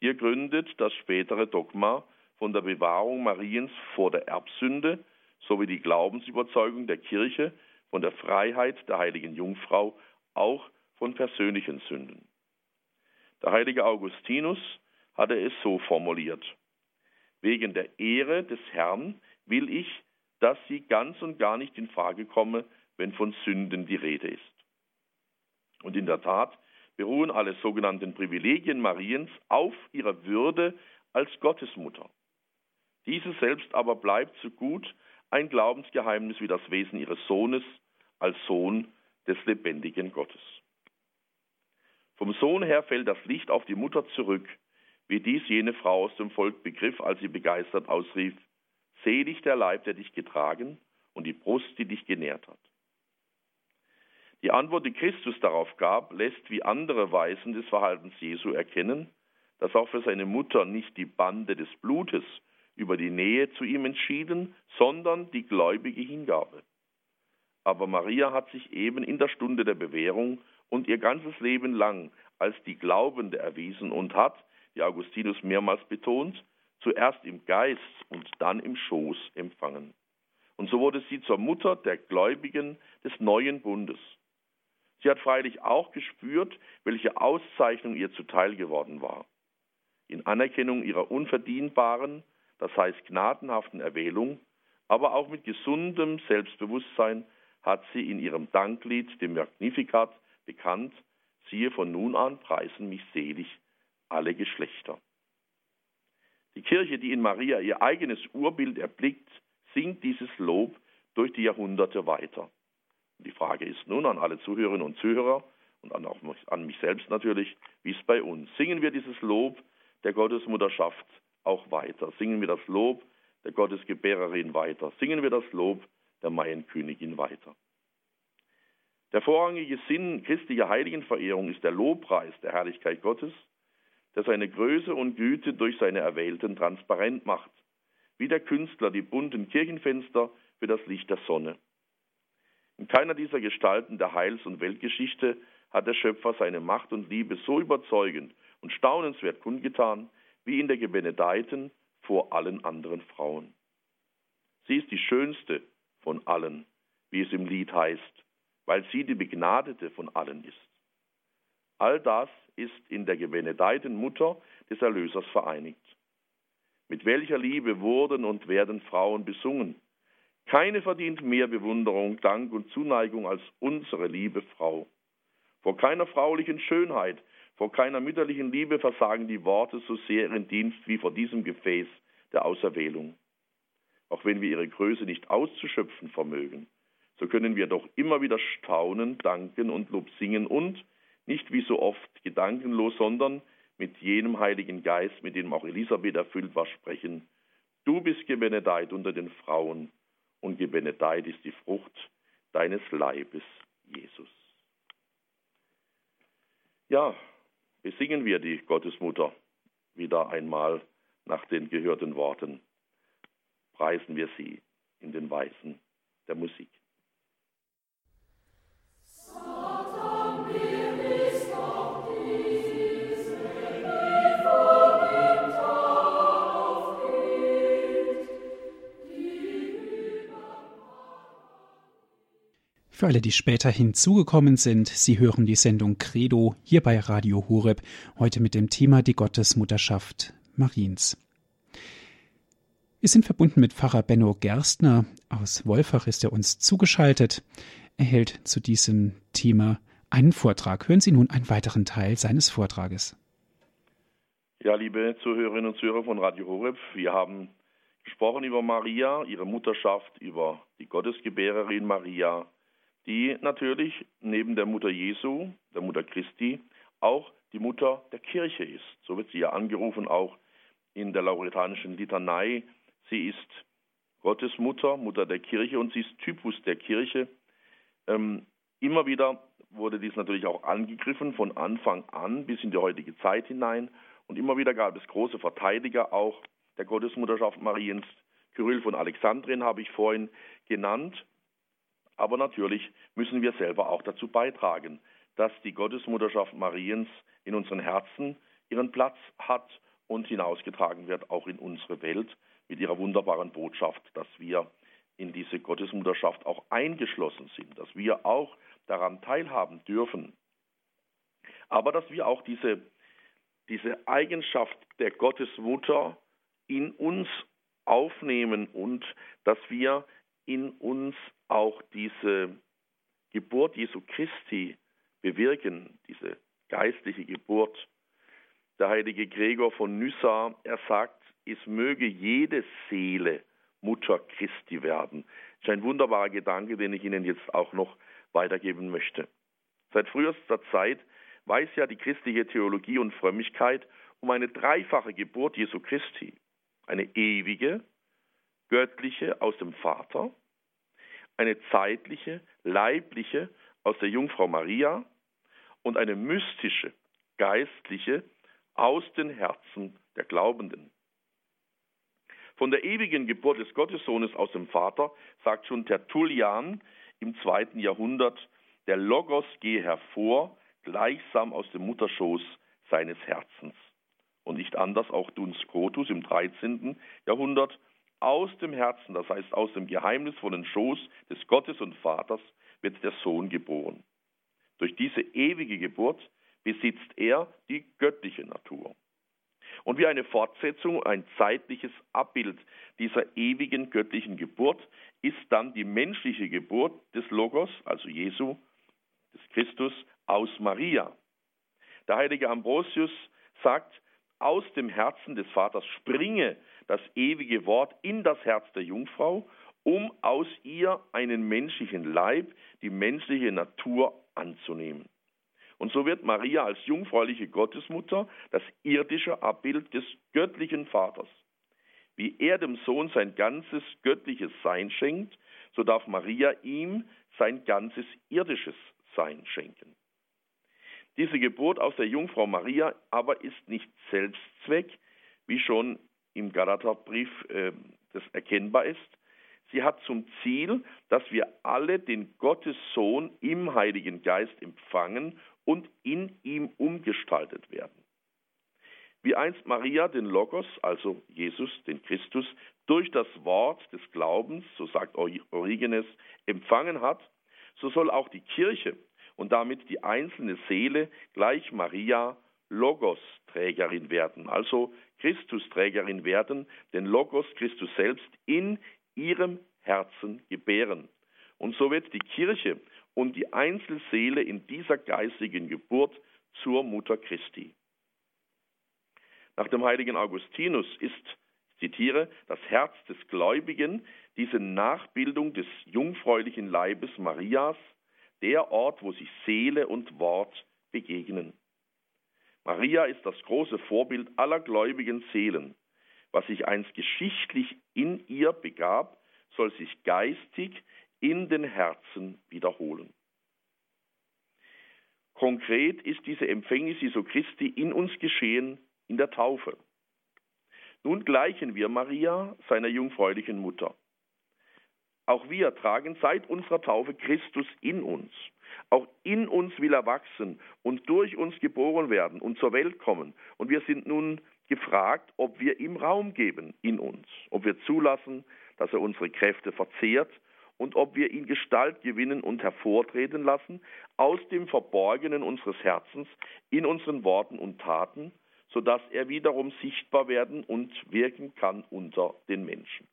Hier gründet das spätere Dogma von der Bewahrung Mariens vor der Erbsünde sowie die Glaubensüberzeugung der Kirche von der Freiheit der heiligen Jungfrau auch von persönlichen Sünden. Der heilige Augustinus hatte es so formuliert. Wegen der Ehre des Herrn will ich, dass sie ganz und gar nicht in Frage komme, wenn von Sünden die Rede ist. Und in der Tat beruhen alle sogenannten Privilegien Mariens auf ihrer Würde als Gottesmutter. Diese selbst aber bleibt so gut ein Glaubensgeheimnis wie das Wesen ihres Sohnes als Sohn des lebendigen Gottes. Vom Sohn her fällt das Licht auf die Mutter zurück, wie dies jene Frau aus dem Volk begriff, als sie begeistert ausrief, Selig der Leib, der dich getragen und die Brust, die dich genährt hat. Die Antwort, die Christus darauf gab, lässt wie andere Weisen des Verhaltens Jesu erkennen, dass auch für seine Mutter nicht die Bande des Blutes über die Nähe zu ihm entschieden, sondern die gläubige Hingabe. Aber Maria hat sich eben in der Stunde der Bewährung und ihr ganzes Leben lang als die Glaubende erwiesen und hat, wie Augustinus mehrmals betont, zuerst im Geist und dann im Schoß empfangen. Und so wurde sie zur Mutter der Gläubigen des neuen Bundes. Sie hat freilich auch gespürt, welche Auszeichnung ihr zuteil geworden war. In Anerkennung ihrer unverdienbaren, das heißt gnadenhaften Erwählung, aber auch mit gesundem Selbstbewusstsein hat sie in ihrem Danklied, dem Magnificat, bekannt, siehe von nun an preisen mich selig alle Geschlechter. Die Kirche, die in Maria ihr eigenes Urbild erblickt, singt dieses Lob durch die Jahrhunderte weiter. Die Frage ist nun an alle Zuhörerinnen und Zuhörer und an, auch an mich selbst natürlich, wie es bei uns. Singen wir dieses Lob der Gottesmutterschaft auch weiter? Singen wir das Lob der Gottesgebärerin weiter? Singen wir das Lob der Maienkönigin weiter? Der vorrangige Sinn christlicher Heiligenverehrung ist der Lobpreis der Herrlichkeit Gottes, der seine Größe und Güte durch seine Erwählten transparent macht, wie der Künstler die bunten Kirchenfenster für das Licht der Sonne. In keiner dieser Gestalten der Heils- und Weltgeschichte hat der Schöpfer seine Macht und Liebe so überzeugend und staunenswert kundgetan wie in der Gebenedeiten vor allen anderen Frauen. Sie ist die schönste von allen, wie es im Lied heißt, weil sie die Begnadete von allen ist. All das ist in der gebenedeiten Mutter des Erlösers vereinigt. Mit welcher Liebe wurden und werden Frauen besungen, keine verdient mehr Bewunderung, Dank und Zuneigung als unsere liebe Frau. Vor keiner fraulichen Schönheit, vor keiner mütterlichen Liebe versagen die Worte so sehr ihren Dienst wie vor diesem Gefäß der Auserwählung. Auch wenn wir ihre Größe nicht auszuschöpfen vermögen, so können wir doch immer wieder staunen, danken und Lob singen und, nicht wie so oft gedankenlos, sondern mit jenem Heiligen Geist, mit dem auch Elisabeth erfüllt war, sprechen. Du bist gebenedeit unter den Frauen und gebenedeit ist die Frucht deines Leibes, Jesus. Ja, besingen wir die Gottesmutter wieder einmal nach den gehörten Worten. Preisen wir sie in den Weisen der Musik. Für alle, die später hinzugekommen sind, Sie hören die Sendung Credo hier bei Radio Horeb, heute mit dem Thema die Gottesmutterschaft Mariens. Wir sind verbunden mit Pfarrer Benno Gerstner aus Wolfach, ist er uns zugeschaltet. Er hält zu diesem Thema einen Vortrag. Hören Sie nun einen weiteren Teil seines Vortrages. Ja, liebe Zuhörerinnen und Zuhörer von Radio Horeb, wir haben gesprochen über Maria, ihre Mutterschaft, über die Gottesgebärerin Maria, die natürlich neben der Mutter Jesu, der Mutter Christi, auch die Mutter der Kirche ist. So wird sie ja angerufen, auch in der lauretanischen Litanei. Sie ist Gottes Mutter, Mutter der Kirche und sie ist Typus der Kirche. Ähm, immer wieder wurde dies natürlich auch angegriffen, von Anfang an bis in die heutige Zeit hinein. Und immer wieder gab es große Verteidiger auch der Gottesmutterschaft Mariens. Kyrill von Alexandrien habe ich vorhin genannt. Aber natürlich müssen wir selber auch dazu beitragen, dass die Gottesmutterschaft Mariens in unseren Herzen ihren Platz hat und hinausgetragen wird, auch in unsere Welt, mit ihrer wunderbaren Botschaft, dass wir in diese Gottesmutterschaft auch eingeschlossen sind, dass wir auch daran teilhaben dürfen. Aber dass wir auch diese, diese Eigenschaft der Gottesmutter in uns aufnehmen und dass wir in uns auch diese Geburt Jesu Christi bewirken, diese geistliche Geburt. Der heilige Gregor von Nyssa, er sagt, es möge jede Seele Mutter Christi werden. Das ist ein wunderbarer Gedanke, den ich Ihnen jetzt auch noch weitergeben möchte. Seit frühester Zeit weiß ja die christliche Theologie und Frömmigkeit um eine dreifache Geburt Jesu Christi. Eine ewige, göttliche aus dem Vater, eine zeitliche, leibliche aus der Jungfrau Maria und eine mystische, geistliche aus den Herzen der Glaubenden. Von der ewigen Geburt des Gottessohnes aus dem Vater sagt schon Tertullian im zweiten Jahrhundert, der Logos gehe hervor, gleichsam aus dem Mutterschoß seines Herzens. Und nicht anders auch Duns Scotus im 13. Jahrhundert, aus dem Herzen, das heißt aus dem geheimnisvollen Schoß des Gottes und Vaters, wird der Sohn geboren. Durch diese ewige Geburt besitzt er die göttliche Natur. Und wie eine Fortsetzung, ein zeitliches Abbild dieser ewigen göttlichen Geburt ist dann die menschliche Geburt des Logos, also Jesu, des Christus, aus Maria. Der heilige Ambrosius sagt, aus dem Herzen des Vaters springe das ewige Wort in das Herz der Jungfrau, um aus ihr einen menschlichen Leib, die menschliche Natur anzunehmen. Und so wird Maria als jungfräuliche Gottesmutter das irdische Abbild des göttlichen Vaters. Wie er dem Sohn sein ganzes göttliches Sein schenkt, so darf Maria ihm sein ganzes irdisches Sein schenken. Diese Geburt aus der Jungfrau Maria aber ist nicht Selbstzweck, wie schon im Galaterbrief äh, das erkennbar ist. Sie hat zum Ziel, dass wir alle den Gottessohn im Heiligen Geist empfangen und in ihm umgestaltet werden. Wie einst Maria den Logos, also Jesus, den Christus, durch das Wort des Glaubens, so sagt Origenes, empfangen hat, so soll auch die Kirche und damit die einzelne Seele gleich Maria Logos-Trägerin werden, also Christusträgerin werden, den Logos Christus selbst in ihrem Herzen gebären. Und so wird die Kirche und die Einzelseele in dieser geistigen Geburt zur Mutter Christi. Nach dem heiligen Augustinus ist, ich zitiere, das Herz des Gläubigen diese Nachbildung des jungfräulichen Leibes Marias, der Ort, wo sich Seele und Wort begegnen. Maria ist das große Vorbild aller gläubigen Seelen. Was sich einst geschichtlich in ihr begab, soll sich geistig in den Herzen wiederholen. Konkret ist diese Empfängnis Jesu Christi in uns geschehen in der Taufe. Nun gleichen wir Maria, seiner jungfräulichen Mutter. Auch wir tragen seit unserer Taufe Christus in uns. Auch in uns will er wachsen und durch uns geboren werden und zur Welt kommen. Und wir sind nun gefragt, ob wir ihm Raum geben in uns, ob wir zulassen, dass er unsere Kräfte verzehrt und ob wir ihn Gestalt gewinnen und hervortreten lassen aus dem Verborgenen unseres Herzens in unseren Worten und Taten, sodass er wiederum sichtbar werden und wirken kann unter den Menschen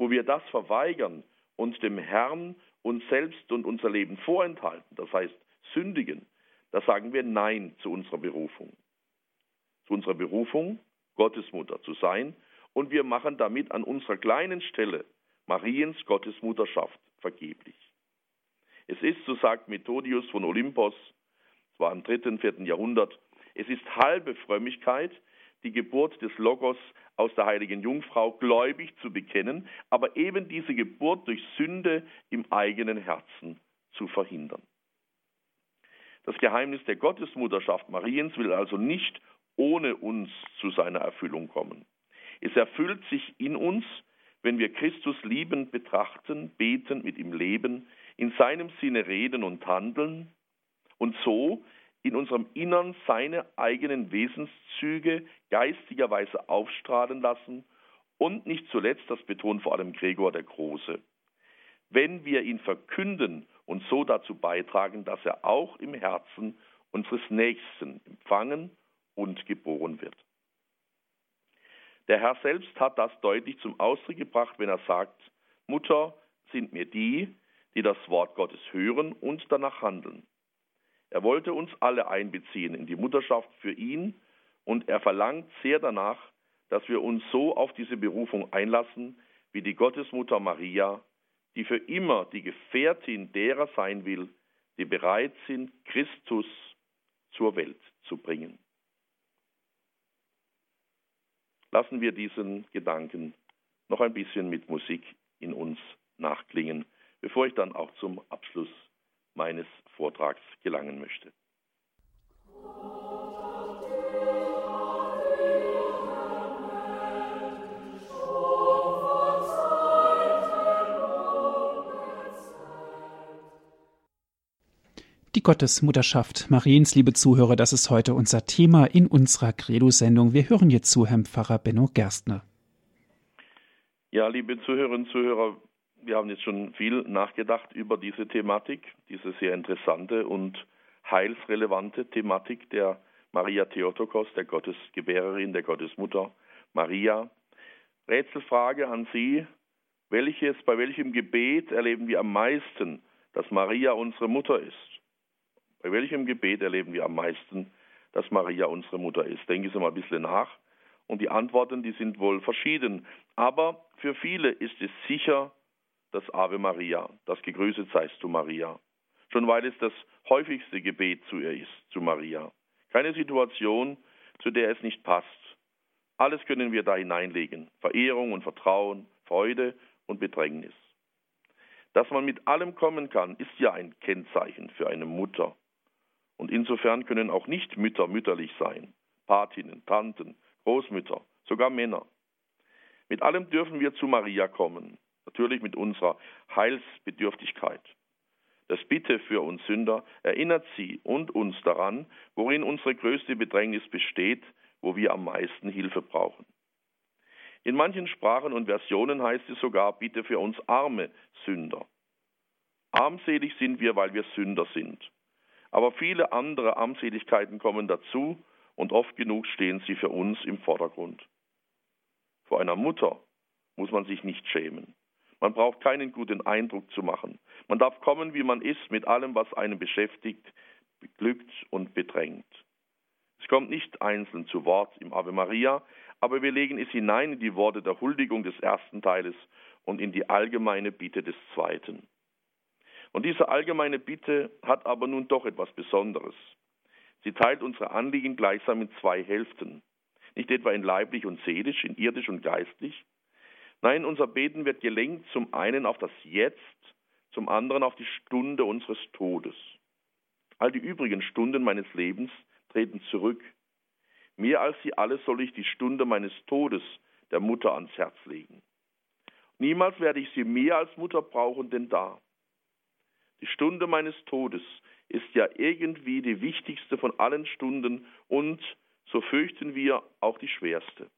wo wir das verweigern und dem Herrn uns selbst und unser Leben vorenthalten, das heißt sündigen, da sagen wir Nein zu unserer Berufung. Zu unserer Berufung, Gottesmutter zu sein, und wir machen damit an unserer kleinen Stelle Mariens Gottesmutterschaft vergeblich. Es ist, so sagt Methodius von Olympos, es war im dritten, vierten Jahrhundert, es ist halbe Frömmigkeit, die Geburt des Logos aus der heiligen Jungfrau gläubig zu bekennen, aber eben diese Geburt durch Sünde im eigenen Herzen zu verhindern. Das Geheimnis der Gottesmutterschaft Mariens will also nicht ohne uns zu seiner Erfüllung kommen. Es erfüllt sich in uns, wenn wir Christus liebend betrachten, beten, mit ihm leben, in seinem Sinne reden und handeln und so in unserem Innern seine eigenen Wesenszüge geistigerweise aufstrahlen lassen und nicht zuletzt, das betont vor allem Gregor der Große, wenn wir ihn verkünden und so dazu beitragen, dass er auch im Herzen unseres Nächsten empfangen und geboren wird. Der Herr selbst hat das deutlich zum Ausdruck gebracht, wenn er sagt, Mutter sind mir die, die das Wort Gottes hören und danach handeln. Er wollte uns alle einbeziehen in die Mutterschaft für ihn und er verlangt sehr danach, dass wir uns so auf diese Berufung einlassen, wie die Gottesmutter Maria, die für immer die Gefährtin derer sein will, die bereit sind, Christus zur Welt zu bringen. Lassen wir diesen Gedanken noch ein bisschen mit Musik in uns nachklingen, bevor ich dann auch zum Abschluss meines Vortrags gelangen möchte. Die Gottesmutterschaft Mariens, liebe Zuhörer, das ist heute unser Thema in unserer Credo-Sendung. Wir hören jetzt zu Herrn Pfarrer Benno Gerstner. Ja, liebe Zuhörerinnen und Zuhörer, wir haben jetzt schon viel nachgedacht über diese Thematik, diese sehr interessante und heilsrelevante Thematik der Maria Theotokos, der Gottesgebärerin, der Gottesmutter Maria. Rätselfrage an Sie, welches, bei welchem Gebet erleben wir am meisten, dass Maria unsere Mutter ist? Bei welchem Gebet erleben wir am meisten, dass Maria unsere Mutter ist? Denken Sie mal ein bisschen nach. Und die Antworten, die sind wohl verschieden. Aber für viele ist es sicher das Ave Maria, das Gegrüßet seist du Maria. Schon weil es das häufigste Gebet zu ihr ist, zu Maria. Keine Situation, zu der es nicht passt. Alles können wir da hineinlegen. Verehrung und Vertrauen, Freude und Bedrängnis. Dass man mit allem kommen kann, ist ja ein Kennzeichen für eine Mutter. Und insofern können auch nicht Mütter mütterlich sein. Patinnen, Tanten, Großmütter, sogar Männer. Mit allem dürfen wir zu Maria kommen natürlich mit unserer Heilsbedürftigkeit. Das Bitte für uns Sünder erinnert sie und uns daran, worin unsere größte Bedrängnis besteht, wo wir am meisten Hilfe brauchen. In manchen Sprachen und Versionen heißt es sogar, bitte für uns arme Sünder. Armselig sind wir, weil wir Sünder sind. Aber viele andere Armseligkeiten kommen dazu und oft genug stehen sie für uns im Vordergrund. Vor einer Mutter muss man sich nicht schämen. Man braucht keinen guten Eindruck zu machen. Man darf kommen, wie man ist, mit allem, was einen beschäftigt, beglückt und bedrängt. Es kommt nicht einzeln zu Wort im Ave Maria, aber wir legen es hinein in die Worte der Huldigung des ersten Teiles und in die allgemeine Bitte des zweiten. Und diese allgemeine Bitte hat aber nun doch etwas Besonderes. Sie teilt unsere Anliegen gleichsam in zwei Hälften. Nicht etwa in leiblich und seelisch, in irdisch und geistlich, Nein, unser Beten wird gelenkt zum einen auf das Jetzt, zum anderen auf die Stunde unseres Todes. All die übrigen Stunden meines Lebens treten zurück. Mehr als sie alle soll ich die Stunde meines Todes der Mutter ans Herz legen. Niemals werde ich sie mehr als Mutter brauchen, denn da. Die Stunde meines Todes ist ja irgendwie die wichtigste von allen Stunden und, so fürchten wir, auch die schwerste.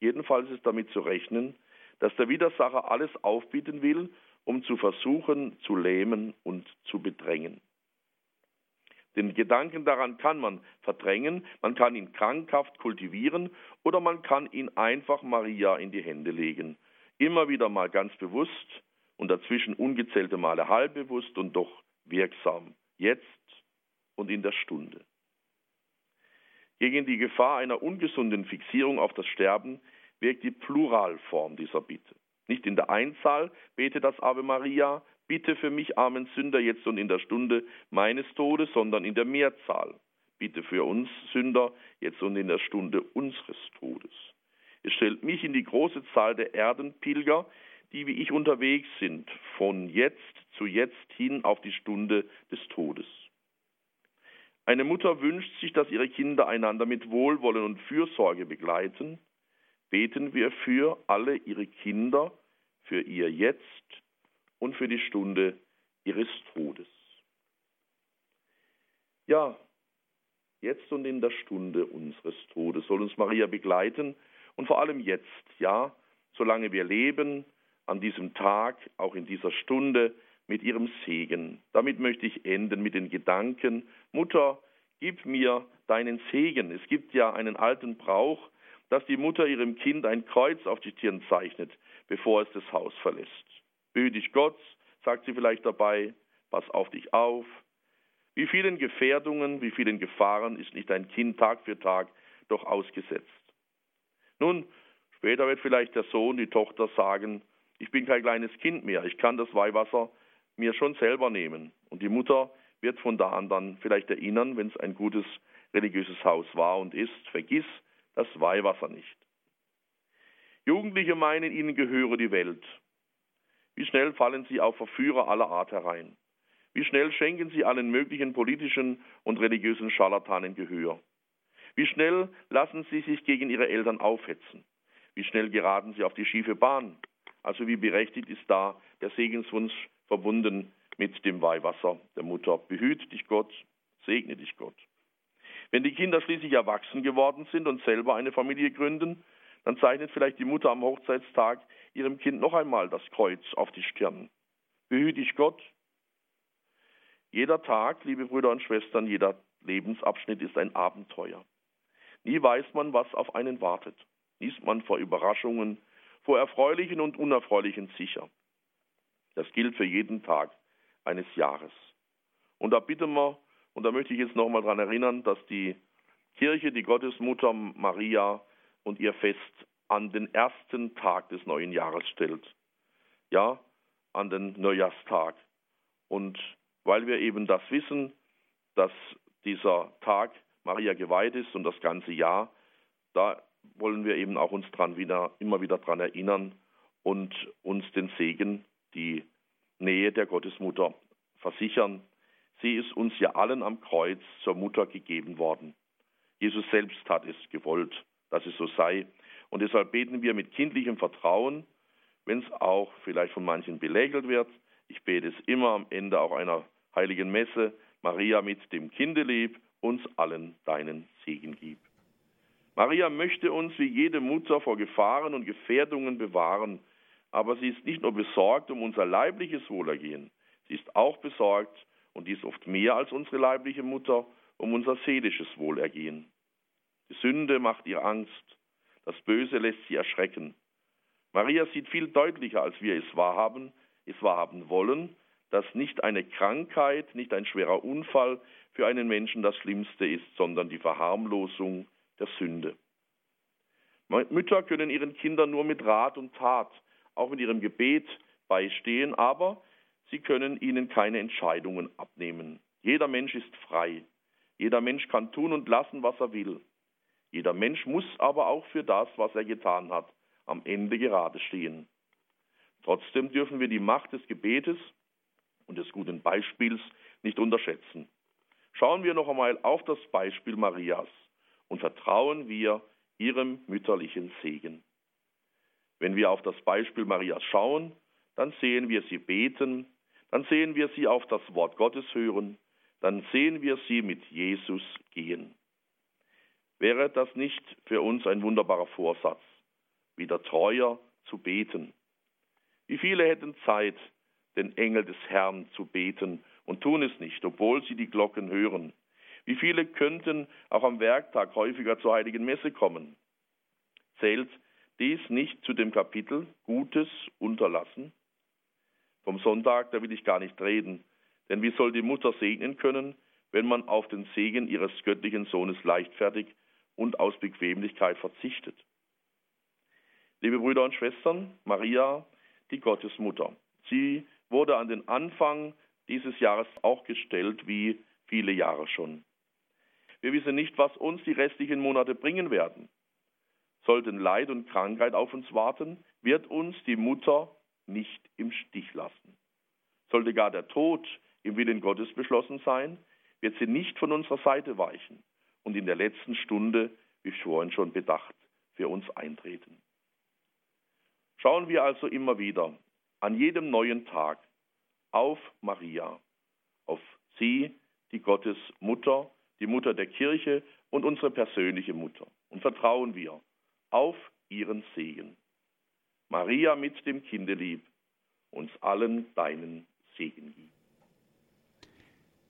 Jedenfalls ist damit zu rechnen, dass der Widersacher alles aufbieten will, um zu versuchen, zu lähmen und zu bedrängen. Den Gedanken daran kann man verdrängen, man kann ihn krankhaft kultivieren oder man kann ihn einfach Maria in die Hände legen. Immer wieder mal ganz bewusst und dazwischen ungezählte Male halbbewusst und doch wirksam. Jetzt und in der Stunde. Gegen die Gefahr einer ungesunden Fixierung auf das Sterben wirkt die Pluralform dieser Bitte. Nicht in der Einzahl bete das Ave Maria, bitte für mich armen Sünder jetzt und in der Stunde meines Todes, sondern in der Mehrzahl. Bitte für uns Sünder jetzt und in der Stunde unseres Todes. Es stellt mich in die große Zahl der Erdenpilger, die wie ich unterwegs sind, von jetzt zu jetzt hin auf die Stunde des Todes. Eine Mutter wünscht sich, dass ihre Kinder einander mit Wohlwollen und Fürsorge begleiten. Beten wir für alle ihre Kinder, für ihr Jetzt und für die Stunde ihres Todes. Ja, jetzt und in der Stunde unseres Todes soll uns Maria begleiten und vor allem jetzt, ja, solange wir leben, an diesem Tag, auch in dieser Stunde, mit ihrem Segen. Damit möchte ich enden mit den Gedanken, Mutter, gib mir deinen Segen. Es gibt ja einen alten Brauch, dass die Mutter ihrem Kind ein Kreuz auf die Stirn zeichnet, bevor es das Haus verlässt. Behüte dich Gott, sagt sie vielleicht dabei, pass auf dich auf. Wie vielen Gefährdungen, wie vielen Gefahren ist nicht ein Kind Tag für Tag doch ausgesetzt. Nun, später wird vielleicht der Sohn, die Tochter sagen, ich bin kein kleines Kind mehr, ich kann das Weihwasser mir schon selber nehmen. Und die Mutter wird von da an dann vielleicht erinnern, wenn es ein gutes religiöses Haus war und ist, vergiss das Weihwasser nicht. Jugendliche meinen, ihnen gehöre die Welt. Wie schnell fallen sie auf Verführer aller Art herein? Wie schnell schenken sie allen möglichen politischen und religiösen Scharlatanen Gehör? Wie schnell lassen sie sich gegen ihre Eltern aufhetzen? Wie schnell geraten sie auf die schiefe Bahn? Also wie berechtigt ist da der Segenswunsch verbunden mit dem Weihwasser der Mutter? Behüt dich Gott, segne dich Gott. Wenn die Kinder schließlich erwachsen geworden sind und selber eine Familie gründen, dann zeichnet vielleicht die Mutter am Hochzeitstag ihrem Kind noch einmal das Kreuz auf die Stirn. Behüte dich Gott. Jeder Tag, liebe Brüder und Schwestern, jeder Lebensabschnitt ist ein Abenteuer. Nie weiß man, was auf einen wartet. Nie ist man vor Überraschungen, vor erfreulichen und unerfreulichen sicher. Das gilt für jeden Tag eines Jahres. Und da bitten wir, und da möchte ich jetzt nochmal daran erinnern, dass die Kirche, die Gottesmutter Maria und ihr Fest an den ersten Tag des neuen Jahres stellt. Ja, an den Neujahrstag. Und weil wir eben das wissen, dass dieser Tag Maria geweiht ist und das ganze Jahr, da wollen wir eben auch uns dran wieder, immer wieder daran erinnern und uns den Segen, die Nähe der Gottesmutter versichern. Sie ist uns ja allen am Kreuz zur Mutter gegeben worden. Jesus selbst hat es gewollt dass es so sei. Und deshalb beten wir mit kindlichem Vertrauen, wenn es auch vielleicht von manchen belächelt wird. Ich bete es immer am Ende auch einer heiligen Messe. Maria mit dem Kindelieb uns allen deinen Segen gib. Maria möchte uns wie jede Mutter vor Gefahren und Gefährdungen bewahren, aber sie ist nicht nur besorgt um unser leibliches Wohlergehen, sie ist auch besorgt, und dies oft mehr als unsere leibliche Mutter, um unser seelisches Wohlergehen. Die Sünde macht ihr Angst, das Böse lässt sie erschrecken. Maria sieht viel deutlicher, als wir es wahrhaben, es wahrhaben wollen, dass nicht eine Krankheit, nicht ein schwerer Unfall für einen Menschen das Schlimmste ist, sondern die Verharmlosung der Sünde. Mütter können ihren Kindern nur mit Rat und Tat, auch mit ihrem Gebet beistehen, aber sie können ihnen keine Entscheidungen abnehmen. Jeder Mensch ist frei. Jeder Mensch kann tun und lassen, was er will. Jeder Mensch muss aber auch für das, was er getan hat, am Ende gerade stehen. Trotzdem dürfen wir die Macht des Gebetes und des guten Beispiels nicht unterschätzen. Schauen wir noch einmal auf das Beispiel Marias und vertrauen wir ihrem mütterlichen Segen. Wenn wir auf das Beispiel Marias schauen, dann sehen wir sie beten, dann sehen wir sie auf das Wort Gottes hören, dann sehen wir sie mit Jesus gehen. Wäre das nicht für uns ein wunderbarer Vorsatz, wieder treuer zu beten? Wie viele hätten Zeit, den Engel des Herrn zu beten und tun es nicht, obwohl sie die Glocken hören? Wie viele könnten auch am Werktag häufiger zur heiligen Messe kommen? Zählt dies nicht zu dem Kapitel Gutes unterlassen? Vom Sonntag, da will ich gar nicht reden, denn wie soll die Mutter segnen können, wenn man auf den Segen ihres göttlichen Sohnes leichtfertig und aus Bequemlichkeit verzichtet? Liebe Brüder und Schwestern, Maria, die Gottesmutter. Sie wurde an den Anfang dieses Jahres auch gestellt, wie viele Jahre schon. Wir wissen nicht, was uns die restlichen Monate bringen werden. Sollten Leid und Krankheit auf uns warten, wird uns die Mutter nicht im Stich lassen. Sollte gar der Tod im Willen Gottes beschlossen sein, wird sie nicht von unserer Seite weichen und in der letzten Stunde, wie vorhin schon bedacht, für uns eintreten. Schauen wir also immer wieder an jedem neuen Tag auf Maria, auf sie, die Gottes Mutter, die Mutter der Kirche und unsere persönliche Mutter. Und vertrauen wir auf ihren Segen. Maria mit dem Kindelieb, uns allen deinen Segen gibt.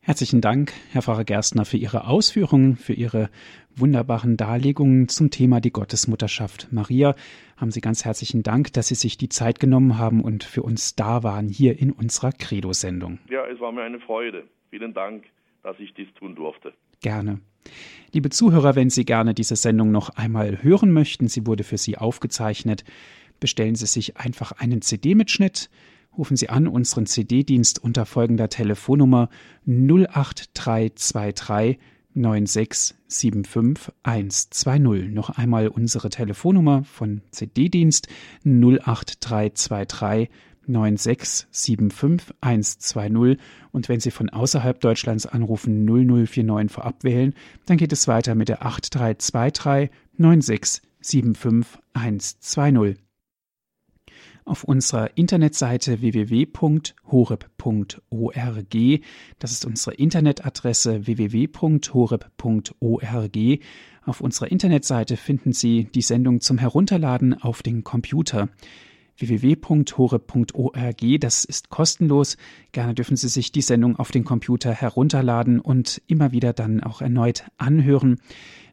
Herzlichen Dank, Herr Pfarrer Gerstner, für Ihre Ausführungen, für Ihre wunderbaren Darlegungen zum Thema die Gottesmutterschaft. Maria, haben Sie ganz herzlichen Dank, dass Sie sich die Zeit genommen haben und für uns da waren hier in unserer Credo-Sendung. Ja, es war mir eine Freude. Vielen Dank, dass ich dies tun durfte. Gerne. Liebe Zuhörer, wenn Sie gerne diese Sendung noch einmal hören möchten, sie wurde für Sie aufgezeichnet, bestellen Sie sich einfach einen CD-Mitschnitt rufen Sie an unseren CD-Dienst unter folgender Telefonnummer 08323 9675 120. Noch einmal unsere Telefonnummer von CD-Dienst 08323 9675 120 und wenn Sie von außerhalb Deutschlands anrufen 0049 vorab wählen, dann geht es weiter mit der 8323 9675 120 auf unserer Internetseite www.horeb.org. Das ist unsere Internetadresse www.horeb.org. Auf unserer Internetseite finden Sie die Sendung zum Herunterladen auf den Computer www.horeb.org. Das ist kostenlos. Gerne dürfen Sie sich die Sendung auf den Computer herunterladen und immer wieder dann auch erneut anhören.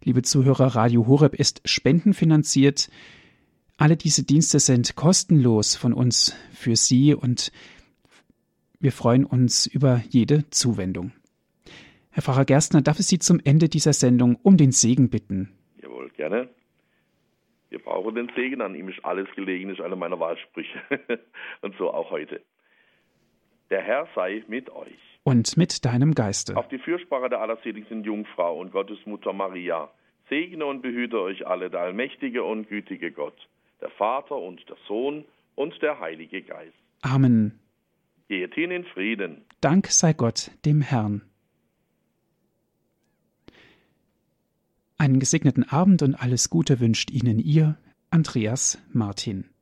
Liebe Zuhörer, Radio Horeb ist spendenfinanziert. Alle diese Dienste sind kostenlos von uns für Sie und wir freuen uns über jede Zuwendung. Herr Pfarrer Gerstner, darf ich Sie zum Ende dieser Sendung um den Segen bitten? Jawohl, gerne. Wir brauchen den Segen, an ihm ist alles gelegen, ist einer meiner Wahlsprüche. und so auch heute. Der Herr sei mit euch. Und mit deinem Geiste. Auf die Fürsprache der allerseligsten Jungfrau und Gottesmutter Maria, segne und behüte euch alle der allmächtige und gütige Gott der Vater und der Sohn und der Heilige Geist. Amen. Geht hin in Frieden. Dank sei Gott, dem Herrn. Einen gesegneten Abend und alles Gute wünscht Ihnen Ihr Andreas Martin.